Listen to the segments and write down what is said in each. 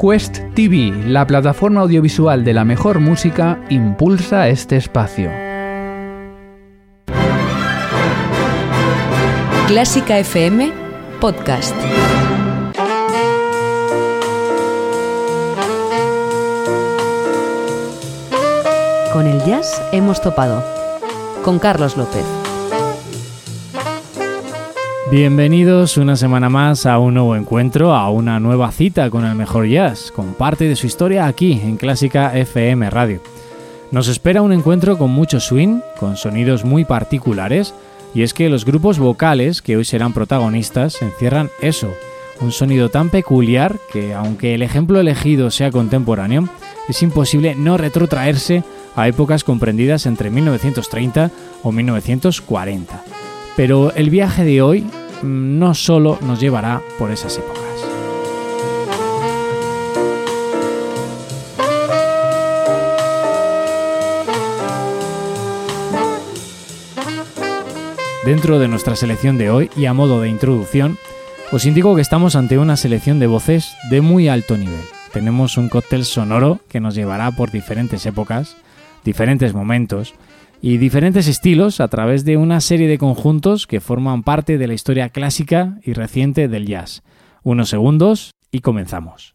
Quest TV, la plataforma audiovisual de la mejor música, impulsa este espacio. Clásica FM Podcast. Con el jazz hemos topado. Con Carlos López. Bienvenidos una semana más a un nuevo encuentro, a una nueva cita con el mejor jazz, con parte de su historia aquí en Clásica FM Radio. Nos espera un encuentro con mucho swing, con sonidos muy particulares, y es que los grupos vocales que hoy serán protagonistas encierran eso, un sonido tan peculiar que aunque el ejemplo elegido sea contemporáneo, es imposible no retrotraerse a épocas comprendidas entre 1930 o 1940. Pero el viaje de hoy no solo nos llevará por esas épocas. Dentro de nuestra selección de hoy y a modo de introducción, os indico que estamos ante una selección de voces de muy alto nivel. Tenemos un cóctel sonoro que nos llevará por diferentes épocas, diferentes momentos y diferentes estilos a través de una serie de conjuntos que forman parte de la historia clásica y reciente del jazz. Unos segundos y comenzamos.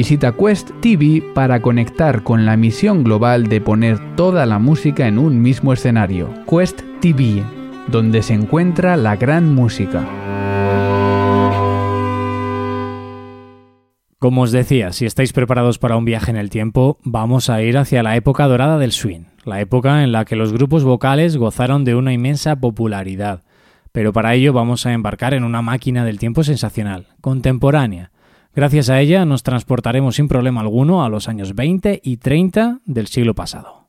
Visita Quest TV para conectar con la misión global de poner toda la música en un mismo escenario. Quest TV, donde se encuentra la gran música. Como os decía, si estáis preparados para un viaje en el tiempo, vamos a ir hacia la época dorada del swing, la época en la que los grupos vocales gozaron de una inmensa popularidad. Pero para ello vamos a embarcar en una máquina del tiempo sensacional, contemporánea. Gracias a ella nos transportaremos sin problema alguno a los años 20 y 30 del siglo pasado.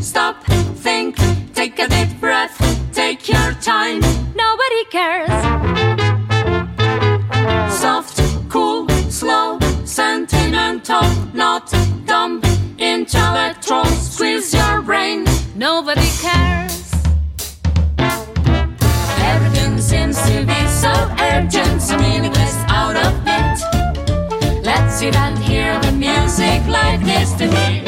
Stop, think, take a deep breath, take your time. Nobody cares. Sentimental, not dumb, intellectual. Squeeze your brain. Nobody cares. Everything seems to be so urgent, so meaningless, out of it. Let's sit and hear the music like destiny.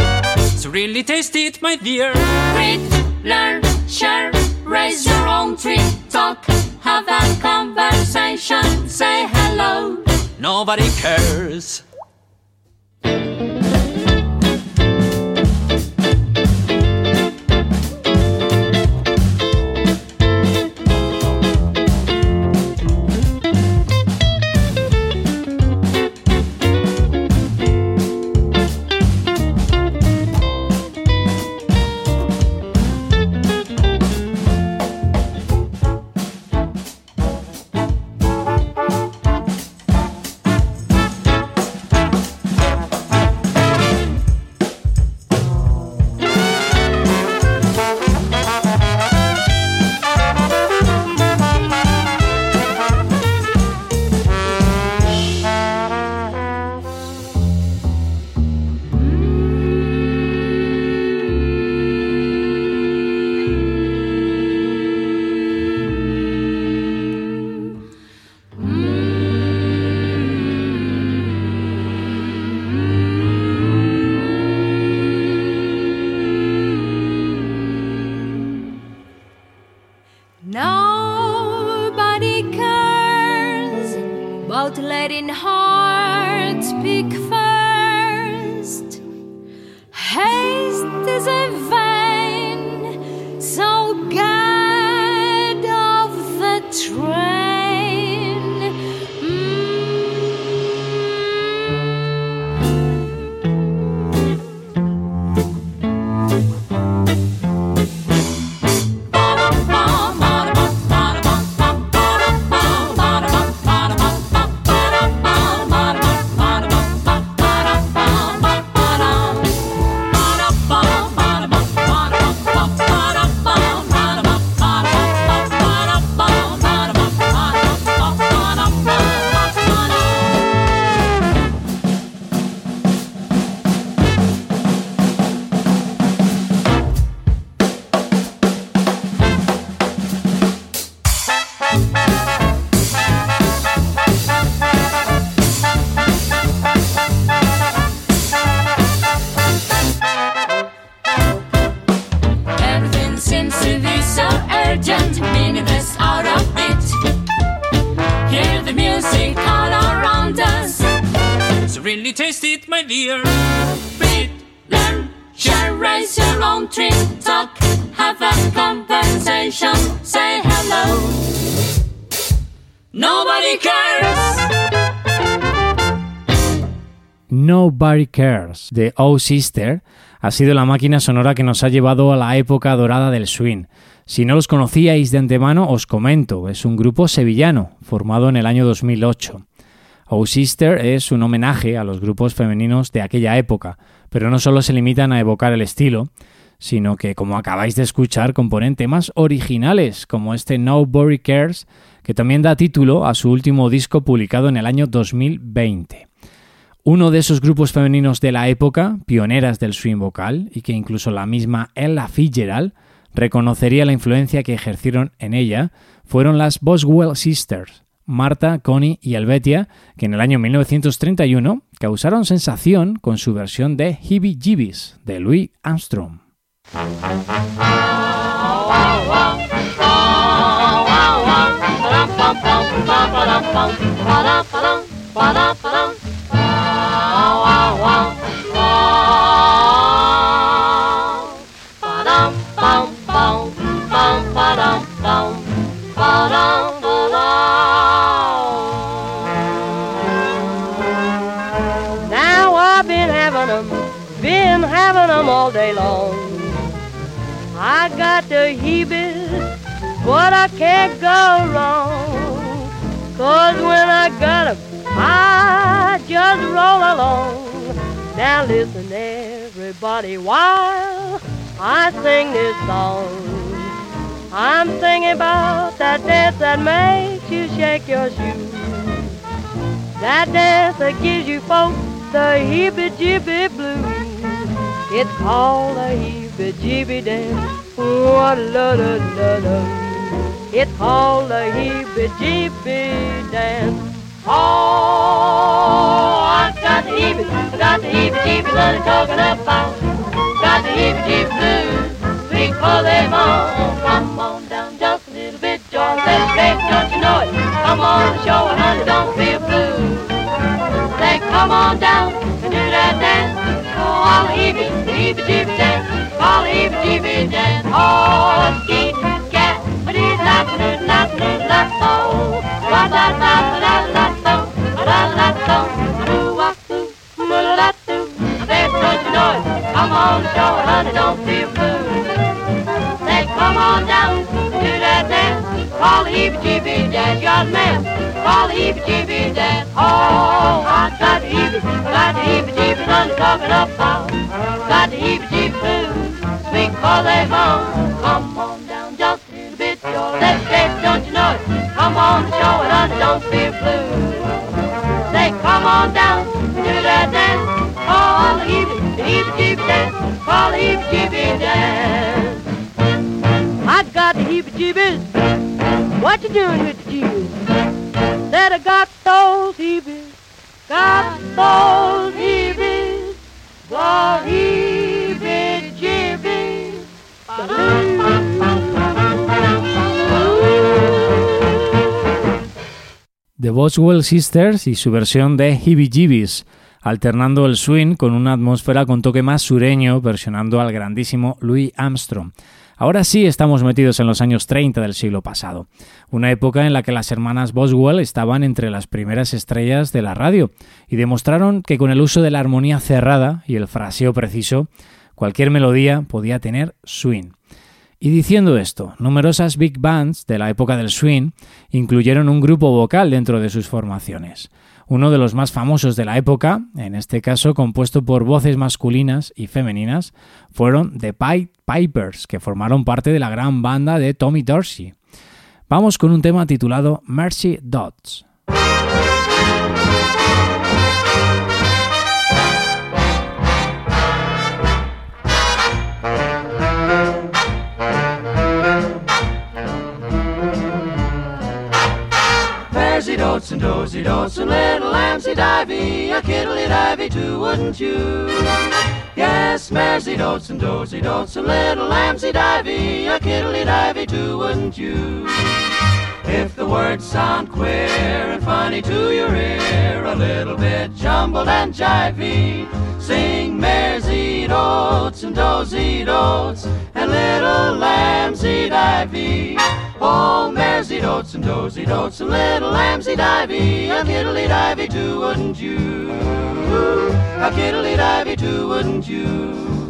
So really taste it, my dear. Read, learn, share, raise your own tree, talk, have a conversation, say hello. Nobody cares. Thank you. Talk, have a say hello. Nobody cares. Nobody Cares de Oh Sister ha sido la máquina sonora que nos ha llevado a la época dorada del swing. Si no los conocíais de antemano, os comento, es un grupo sevillano, formado en el año 2008. Oh Sister es un homenaje a los grupos femeninos de aquella época, pero no solo se limitan a evocar el estilo, sino que, como acabáis de escuchar, componen temas originales, como este Nobody Cares, que también da título a su último disco publicado en el año 2020. Uno de esos grupos femeninos de la época, pioneras del swing vocal, y que incluso la misma Ella Fitzgerald reconocería la influencia que ejercieron en ella, fueron las Boswell Sisters, Marta, Connie y Helvetia, que en el año 1931 causaron sensación con su versión de Heebie Jeebies de Louis Armstrong. Ba-da-ba-dum, ba-da-ba-dum. I got the heebies, but I can't go wrong. Cause when I got 'em, I just roll along. Now listen everybody while I sing this song. I'm singing about that dance that makes you shake your shoes. That dance that gives you folks the heebie-jeebie blues. It's called the heebie-jeebie dance. What la la la la. It's called the heebie-jeebie dance. Oh, I've got the heebie, got the heebie-jeebie I'm talking about. Got the heebie-jeebie blues. Sweet for them all. Come on down just a little bit, George. Let's don't you know it? Come on, show it, honey, don't feel blue. Say, come on down and Oh, ski, cat. La la la la so, la so. Such noise. Come on, show, honey, don't feel blue. Say, come on down. Call the heebie-jeebie dance, young man. Call the heebie-jeebie dance. Oh, I got the heebie, got the heebie-jeebie, I'm talking about. Got the heebie-jeebie blues, sweet call they home. Come on down just a little bit, your left face, don't you know it? Come on, show it, honey, don't feel blue. Say, come on down, do that dance. Call the heebie, the heebie-jeebie dance. Call the heebie-jeebie dance. The. The Boswell Sisters y su versión de Heebie Jeebies, alternando el swing con una atmósfera con toque más sureño, versionando al grandísimo Louis Armstrong. Ahora sí estamos metidos en los años 30 del siglo pasado, una época en la que las hermanas Boswell estaban entre las primeras estrellas de la radio y demostraron que con el uso de la armonía cerrada y el fraseo preciso, cualquier melodía podía tener swing. Y diciendo esto, numerosas big bands de la época del swing incluyeron un grupo vocal dentro de sus formaciones. Uno de los más famosos de la época, en este caso compuesto por voces masculinas y femeninas, fueron The Pied Pipers, que formaron parte de la gran banda de Tommy Dorsey. Vamos con un tema titulado Mercy Dots. Dotes and dozy dotes and little lambsy divey, a kiddly divey too, wouldn't you? Yes, Mersey dotes and dozy dotes and little lambsy divey, a kiddly divey too, wouldn't you? If the words sound queer and funny to your ear, a little bit jumbled and jivey, sing mares eat oats and does eat oats and little lambs eat ivy. Oh, mares eat oats and does eat oats and little lambs eat ivy, a kittle eat ivy too, wouldn't you? A kittle eat ivy too, wouldn't you?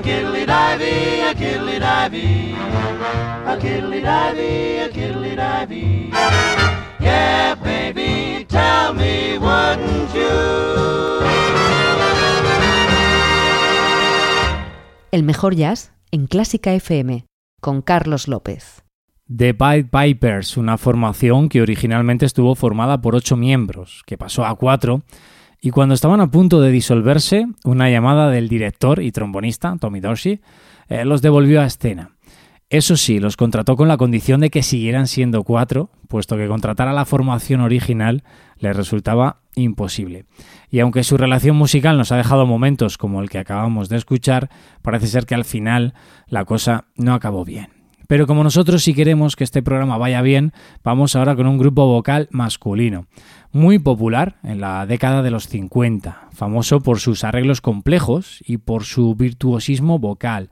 A kiddly divey, a kiddly divey, a kiddly divey, a kiddly divey. Yeah, baby, tell me, wouldn't you? El mejor jazz en Clásica FM con Carlos López. The Pied Pipers, una formación que originalmente estuvo formada por ocho miembros, que pasó a cuatro, y cuando estaban a punto de disolverse, una llamada del director y trombonista, Tommy Dorsey, eh, los devolvió a escena. Eso sí, los contrató con la condición de que siguieran siendo cuatro, puesto que contratar a la formación original les resultaba imposible. Y aunque su relación musical nos ha dejado momentos como el que acabamos de escuchar, parece ser que al final la cosa no acabó bien. Pero como nosotros sí queremos que este programa vaya bien, vamos ahora con un grupo vocal masculino, muy popular en la década de los 50, famoso por sus arreglos complejos y por su virtuosismo vocal.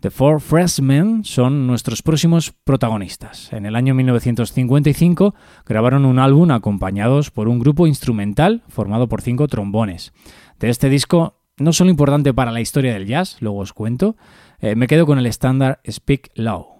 The Four Freshmen son nuestros próximos protagonistas. En el año 1955 grabaron un álbum acompañados por un grupo instrumental formado por cinco trombones. De este disco, no solo importante para la historia del jazz, luego os cuento, eh, me quedo con el estándar Speak Low.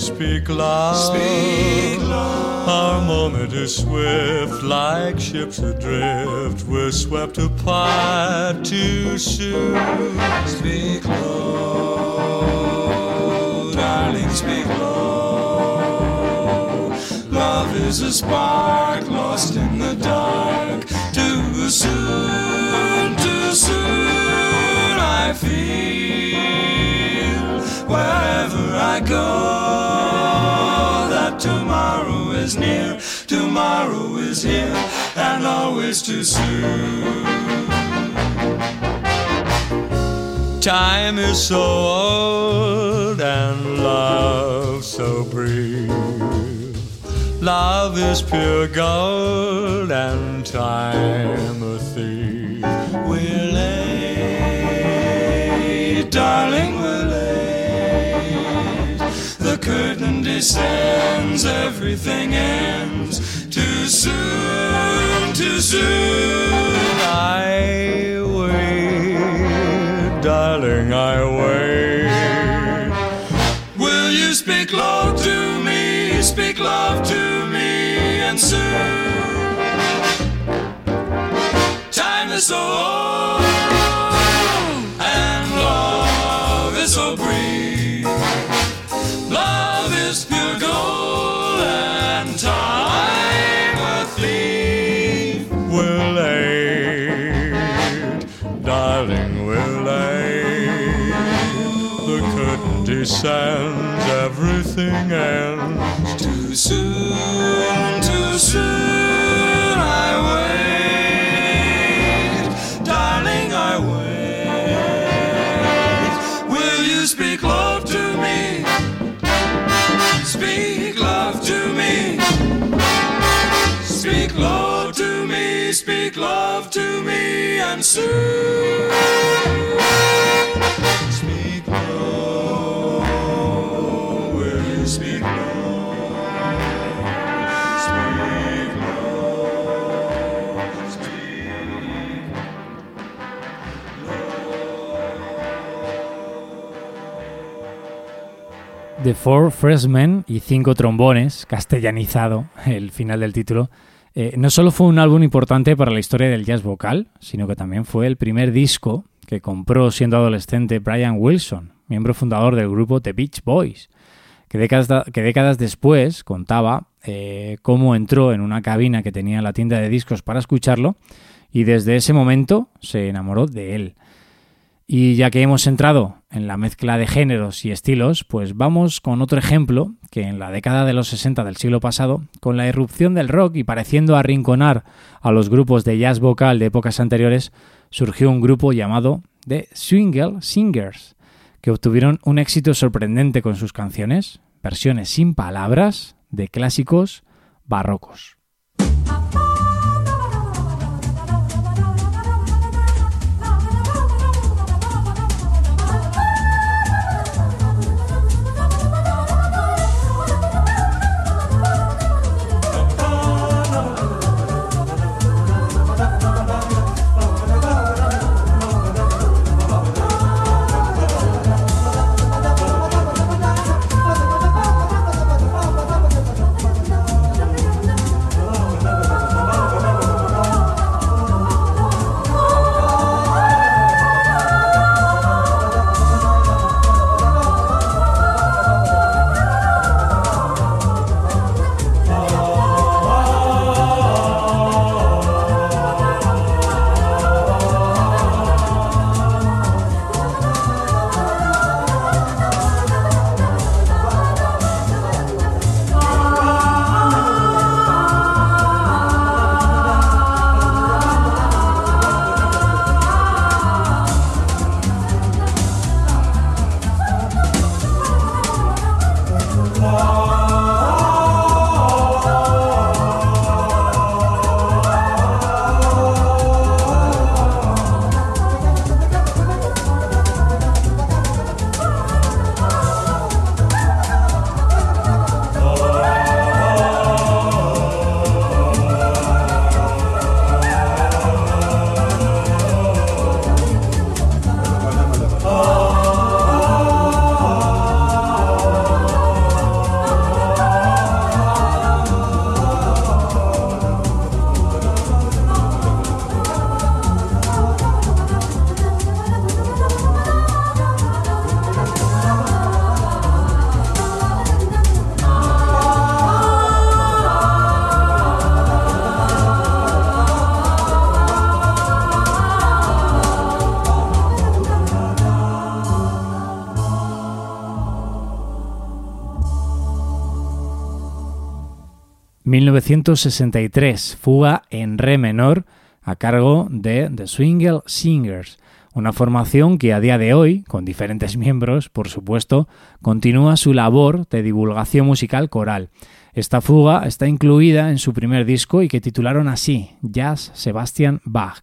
Speak loud. Speak low. Our moment is swift, like ships adrift. We're swept apart too soon. Speak low, darling, speak low. Love is a spark lost in the dark. Too soon, too soon. I feel wherever I go that tomorrow is near, tomorrow is here, and always too soon. Time is so old and love so brief. Love is pure gold and time a thief. We're late, darling, curtain descends, everything ends. Too soon, too soon. I wait, darling, I wait. Will you speak low to me? Speak love to me, and soon. Time is so old, and love is so brief. Is pure gold, and time a thief. We're darling, we're. The curtain descends, everything ends. Too soon, too soon, love to me. And The Four Freshmen y cinco trombones, castellanizado el final del título, eh, no solo fue un álbum importante para la historia del jazz vocal, sino que también fue el primer disco que compró siendo adolescente Brian Wilson, miembro fundador del grupo The Beach Boys, que décadas, que décadas después contaba eh, cómo entró en una cabina que tenía la tienda de discos para escucharlo y desde ese momento se enamoró de él. Y ya que hemos entrado en la mezcla de géneros y estilos, pues vamos con otro ejemplo que en la década de los 60 del siglo pasado, con la irrupción del rock y pareciendo arrinconar a los grupos de jazz vocal de épocas anteriores, surgió un grupo llamado The Swingle Singers, que obtuvieron un éxito sorprendente con sus canciones, versiones sin palabras de clásicos barrocos. 1963, fuga en re menor a cargo de The Swingle Singers, una formación que a día de hoy, con diferentes miembros, por supuesto, continúa su labor de divulgación musical coral. Esta fuga está incluida en su primer disco y que titularon así, Jazz Sebastian Bach.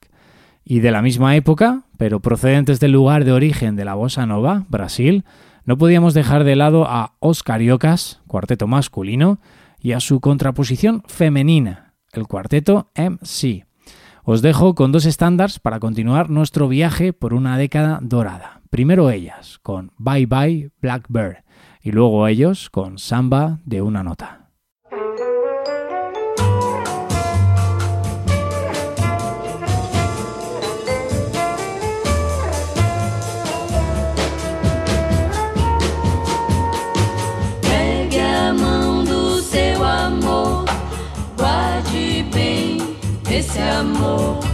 Y de la misma época, pero procedentes del lugar de origen de la bossa nova, Brasil, no podíamos dejar de lado a Os Cariocas, cuarteto masculino, y a su contraposición femenina, el cuarteto MC. Os dejo con dos estándares para continuar nuestro viaje por una década dorada. Primero ellas, con Bye Bye Blackbird, y luego ellos con Samba de una nota. Esse amor.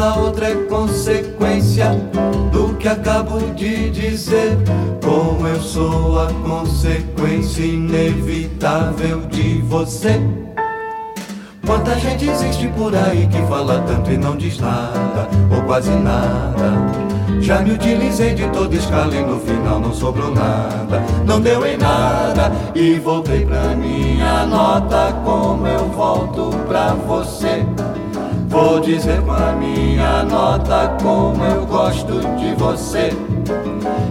Essa outra é consequência do que acabo de dizer. Como eu sou a consequência inevitável de você. Quanta gente existe por aí que fala tanto e não diz nada, ou quase nada. Já me utilizei de toda escala e no final não sobrou nada. Não deu em nada e voltei pra minha nota. Como eu volto pra você? Vou dizer com a minha nota como eu gosto de você.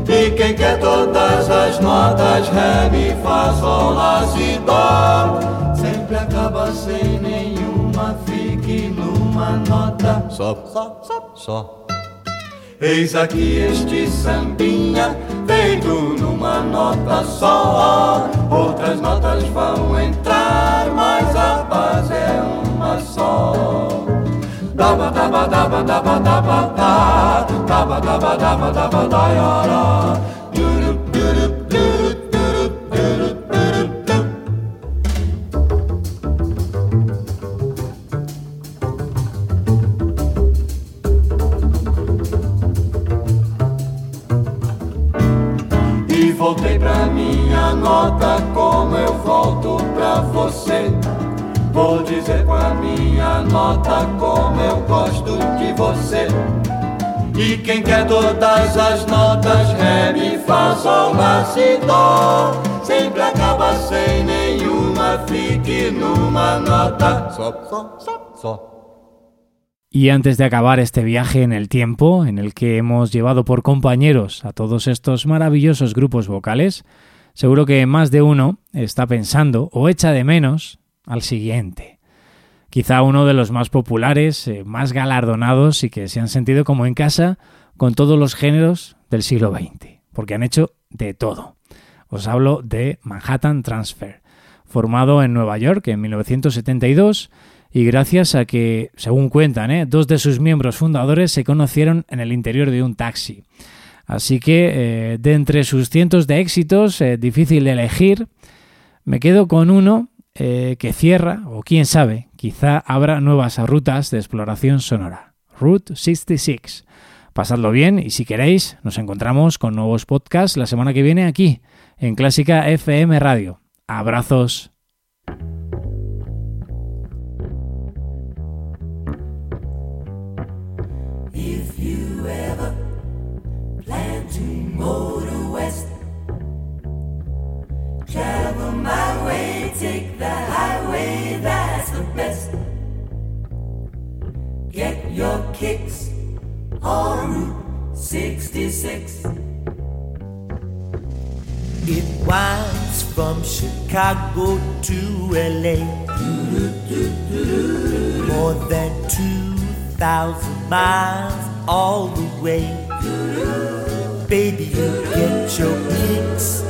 E quem quer todas as notas, Ré, Mi, Fá, Sol, Lá, Si, Dó. Sempre acaba sem nenhuma, fique numa nota. Só, só, só, só. Eis aqui este sambinha, feito numa nota só. Outras notas vão entrar, mas a base é uma só Daba daba daba daba daba da Daba daba daba daba da yara Durup Y antes de acabar este viaje en el tiempo, en el que hemos llevado por compañeros a todos estos maravillosos grupos vocales, seguro que más de uno está pensando o echa de menos al siguiente. Quizá uno de los más populares, eh, más galardonados y que se han sentido como en casa con todos los géneros del siglo XX, porque han hecho de todo. Os hablo de Manhattan Transfer, formado en Nueva York en 1972 y gracias a que, según cuentan, eh, dos de sus miembros fundadores se conocieron en el interior de un taxi. Así que, eh, de entre sus cientos de éxitos, difícil de elegir, me quedo con uno eh, que cierra, o quién sabe, quizá habrá nuevas rutas de exploración sonora. Route 66. Pasadlo bien y si queréis, nos encontramos con nuevos podcasts la semana que viene aquí, en Clásica FM Radio. Abrazos. take the highway, that's the best. Get your kicks on Route 66. It winds from Chicago to LA. More than 2,000 miles all the way. Baby, you get your kicks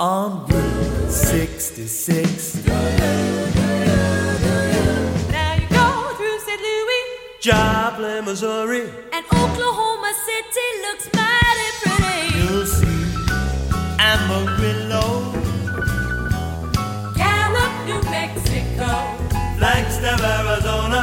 on Route 66. Now you go through St. Louis Joplin, Missouri. City looks mighty pretty. You'll see Amarillo, Gallup, New Mexico. Flagstaff, Arizona,